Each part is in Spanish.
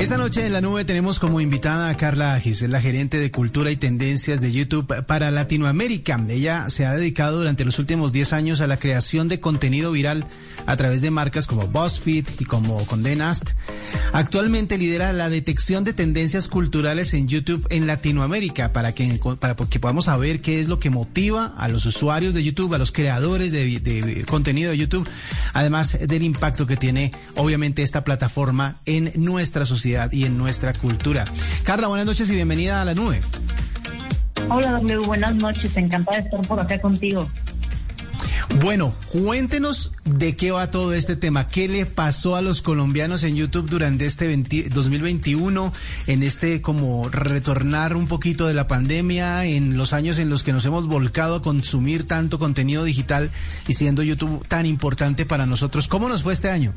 Esta noche en la nube tenemos como invitada a Carla Agis, es la gerente de cultura y tendencias de YouTube para Latinoamérica. Ella se ha dedicado durante los últimos 10 años a la creación de contenido viral a través de marcas como BuzzFeed y como Condé Nast. Actualmente lidera la detección de tendencias culturales en YouTube en Latinoamérica para que, para que podamos saber qué es lo que motiva a los usuarios de YouTube, a los creadores de contenido de YouTube, además del impacto que tiene obviamente esta plataforma en nuestra sociedad y en nuestra cultura. Carla, buenas noches y bienvenida a la nube. Hola, W, buenas noches. Encantada de estar por acá contigo. Bueno, cuéntenos de qué va todo este tema. ¿Qué le pasó a los colombianos en YouTube durante este 2021? En este como retornar un poquito de la pandemia, en los años en los que nos hemos volcado a consumir tanto contenido digital y siendo YouTube tan importante para nosotros. ¿Cómo nos fue este año?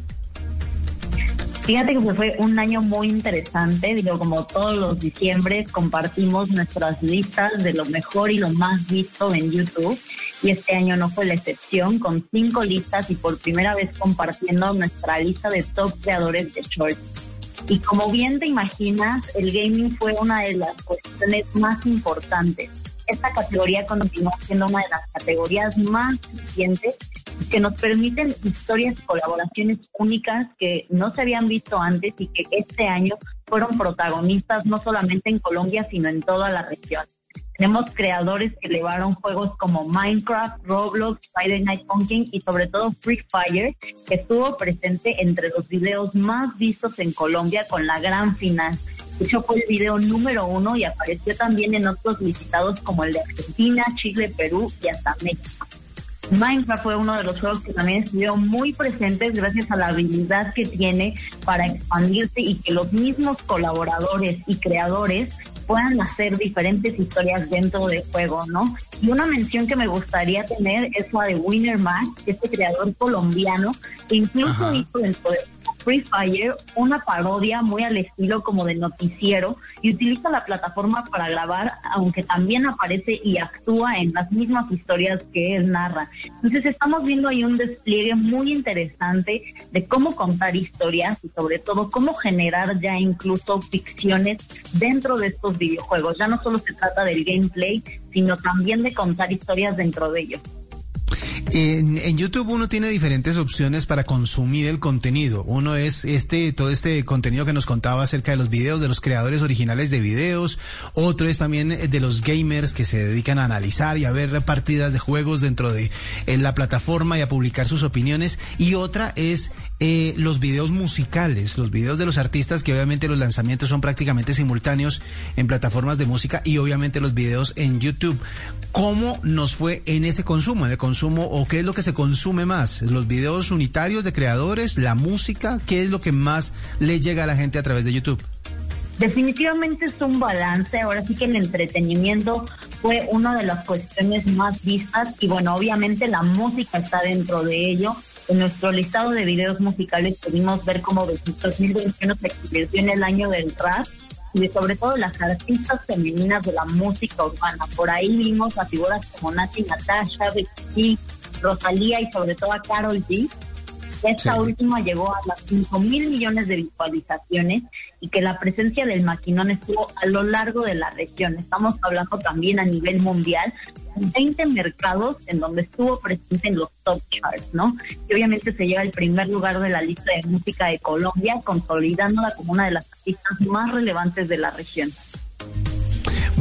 Fíjate que fue un año muy interesante, digo, como todos los diciembres compartimos nuestras listas de lo mejor y lo más visto en YouTube y este año no fue la excepción, con cinco listas y por primera vez compartiendo nuestra lista de top creadores de shorts. Y como bien te imaginas, el gaming fue una de las cuestiones más importantes. Esta categoría continúa siendo una de las categorías más eficientes que nos permiten historias y colaboraciones únicas que no se habían visto antes y que este año fueron protagonistas no solamente en Colombia, sino en toda la región. Tenemos creadores que elevaron juegos como Minecraft, Roblox, Friday Night Funkin' y sobre todo Free Fire, que estuvo presente entre los videos más vistos en Colombia con la gran final. De hecho, fue el video número uno y apareció también en otros visitados como el de Argentina, Chile, Perú y hasta México. Minecraft fue uno de los juegos que también estuvieron muy presentes gracias a la habilidad que tiene para expandirse y que los mismos colaboradores y creadores puedan hacer diferentes historias dentro del juego, ¿no? Y una mención que me gustaría tener es la de Winner Max, este creador colombiano, que incluso hizo dentro de Free Fire una parodia muy al estilo como de noticiero y utiliza la plataforma para grabar, aunque también aparece y actúa en las mismas historias que él narra. Entonces estamos viendo ahí un despliegue muy interesante de cómo contar historias y sobre todo cómo generar ya incluso ficciones dentro de estos videojuegos. Ya no solo se trata del gameplay, sino también de contar historias dentro de ellos. En, YouTube uno tiene diferentes opciones para consumir el contenido. Uno es este, todo este contenido que nos contaba acerca de los videos, de los creadores originales de videos. Otro es también de los gamers que se dedican a analizar y a ver partidas de juegos dentro de la plataforma y a publicar sus opiniones. Y otra es eh, los videos musicales, los videos de los artistas, que obviamente los lanzamientos son prácticamente simultáneos en plataformas de música y obviamente los videos en YouTube. ¿Cómo nos fue en ese consumo, en el consumo o qué es lo que se consume más? ¿Los videos unitarios de creadores, la música? ¿Qué es lo que más le llega a la gente a través de YouTube? Definitivamente es un balance, ahora sí que el entretenimiento fue una de las cuestiones más vistas y bueno, obviamente la música está dentro de ello, en nuestro listado de videos musicales pudimos ver cómo 2021 se convirtió en el año del rap y sobre todo las artistas femeninas de la música urbana. Por ahí vimos a figuras como Nati Natasha, Becky Rosalía y sobre todo a Carol G esta última llegó a las 5 mil millones de visualizaciones y que la presencia del maquinón estuvo a lo largo de la región. Estamos hablando también a nivel mundial, 20 mercados en donde estuvo presente en los top charts, ¿no? Y obviamente se lleva el primer lugar de la lista de música de Colombia, consolidándola como una de las artistas más relevantes de la región.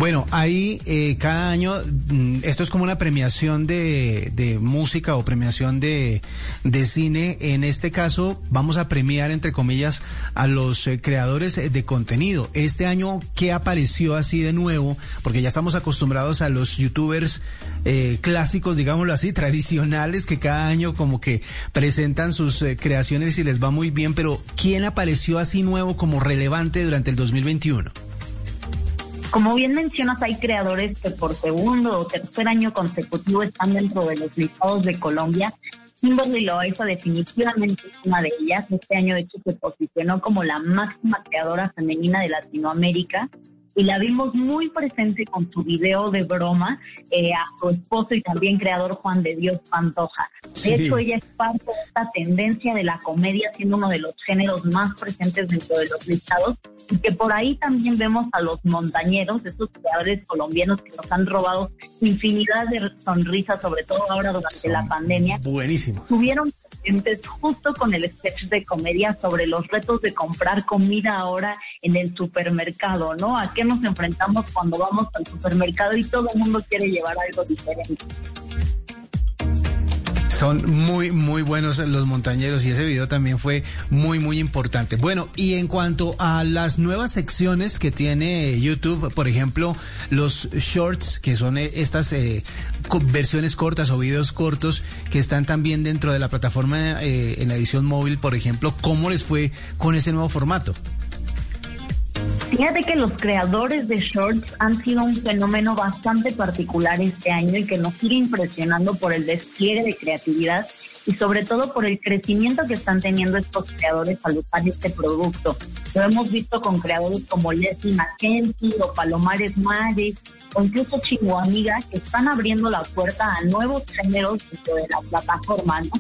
Bueno, ahí eh, cada año, mm, esto es como una premiación de, de música o premiación de, de, cine. En este caso, vamos a premiar, entre comillas, a los eh, creadores de contenido. Este año, ¿qué apareció así de nuevo? Porque ya estamos acostumbrados a los youtubers eh, clásicos, digámoslo así, tradicionales, que cada año como que presentan sus creaciones y les va muy bien. Pero, ¿quién apareció así nuevo como relevante durante el 2021? Como bien mencionas, hay creadores que por segundo o tercer año consecutivo están dentro de los listados de Colombia. Kimberly Loaiza definitivamente es una de ellas. Este año, de hecho, se posicionó como la máxima creadora femenina de Latinoamérica. Y la vimos muy presente con su video de broma eh, a su esposo y también creador Juan de Dios Pantoja. De hecho, ella es parte de esta tendencia de la comedia, siendo uno de los géneros más presentes dentro de los listados, y que por ahí también vemos a los montañeros, esos creadores colombianos que nos han robado infinidad de sonrisas, sobre todo ahora durante la pandemia. Buenísimo. Tuvieron justo con el sketch de comedia sobre los retos de comprar comida ahora en el supermercado, ¿no? ¿A qué nos enfrentamos cuando vamos al supermercado y todo el mundo quiere llevar algo diferente? Son muy, muy buenos los montañeros y ese video también fue muy, muy importante. Bueno, y en cuanto a las nuevas secciones que tiene YouTube, por ejemplo, los shorts, que son eh, estas eh, versiones cortas o videos cortos que están también dentro de la plataforma eh, en la edición móvil, por ejemplo, ¿cómo les fue con ese nuevo formato? Fíjate que los creadores de shorts han sido un fenómeno bastante particular este año y que nos sigue impresionando por el despliegue de creatividad y sobre todo por el crecimiento que están teniendo estos creadores al usar este producto. Lo hemos visto con creadores como Leslie Mackenzie o Palomares Magic o incluso Amiga que están abriendo la puerta a nuevos géneros dentro de la plataforma, ¿no?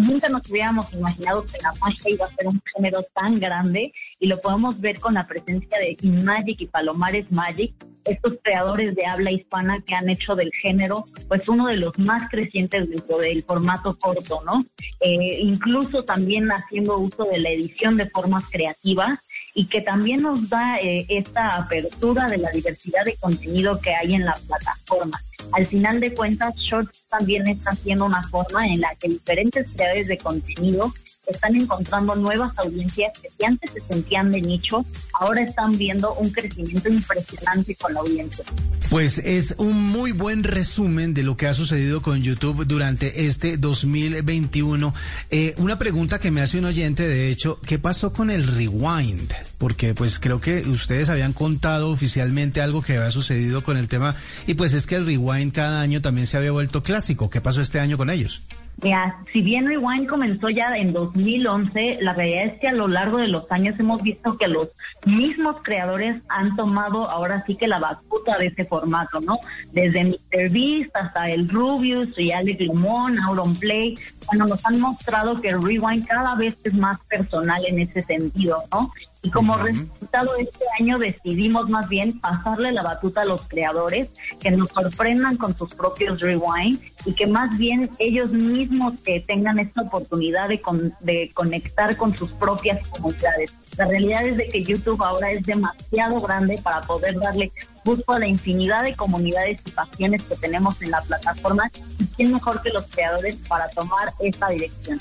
Nunca nos hubiéramos imaginado que la magia iba a ser un género tan grande y lo podemos ver con la presencia de Magic y Palomares Magic, estos creadores de habla hispana que han hecho del género pues uno de los más crecientes dentro del formato corto, ¿no? Eh, incluso también haciendo uso de la edición de formas creativas y que también nos da eh, esta apertura de la diversidad de contenido que hay en la plataforma. Al final de cuentas, Shorts también está siendo una forma en la que diferentes creadores de contenido están encontrando nuevas audiencias que si antes se sentían de nicho, ahora están viendo un crecimiento impresionante con la audiencia. Pues es un muy buen resumen de lo que ha sucedido con YouTube durante este 2021. Eh, una pregunta que me hace un oyente, de hecho, ¿qué pasó con el rewind? Porque pues creo que ustedes habían contado oficialmente algo que había sucedido con el tema y pues es que el rewind cada año también se había vuelto clásico. ¿Qué pasó este año con ellos? Mira, si bien Rewind comenzó ya en 2011, la realidad es que a lo largo de los años hemos visto que los mismos creadores han tomado ahora sí que la batuta de ese formato, ¿no? Desde MrBeast hasta el Rubius y Alex Limón, Play, bueno, nos han mostrado que el Rewind cada vez es más personal en ese sentido, ¿no? Y como resultado de este año decidimos más bien pasarle la batuta a los creadores, que nos sorprendan con sus propios rewind y que más bien ellos mismos que tengan esta oportunidad de, de conectar con sus propias comunidades. La realidad es de que YouTube ahora es demasiado grande para poder darle gusto a la infinidad de comunidades y pasiones que tenemos en la plataforma y quién mejor que los creadores para tomar esta dirección.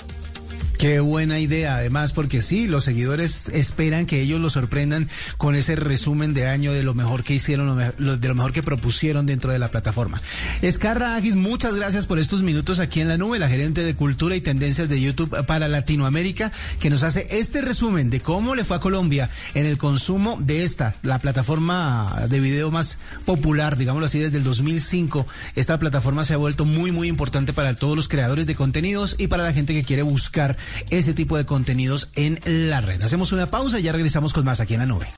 Qué buena idea, además, porque sí, los seguidores esperan que ellos los sorprendan con ese resumen de año de lo mejor que hicieron, de lo mejor que propusieron dentro de la plataforma. Escarra Agis, muchas gracias por estos minutos aquí en la nube, la gerente de cultura y tendencias de YouTube para Latinoamérica, que nos hace este resumen de cómo le fue a Colombia en el consumo de esta, la plataforma de video más popular, digámoslo así, desde el 2005. Esta plataforma se ha vuelto muy, muy importante para todos los creadores de contenidos y para la gente que quiere buscar ese tipo de contenidos en la red. Hacemos una pausa y ya regresamos con más aquí en la nube.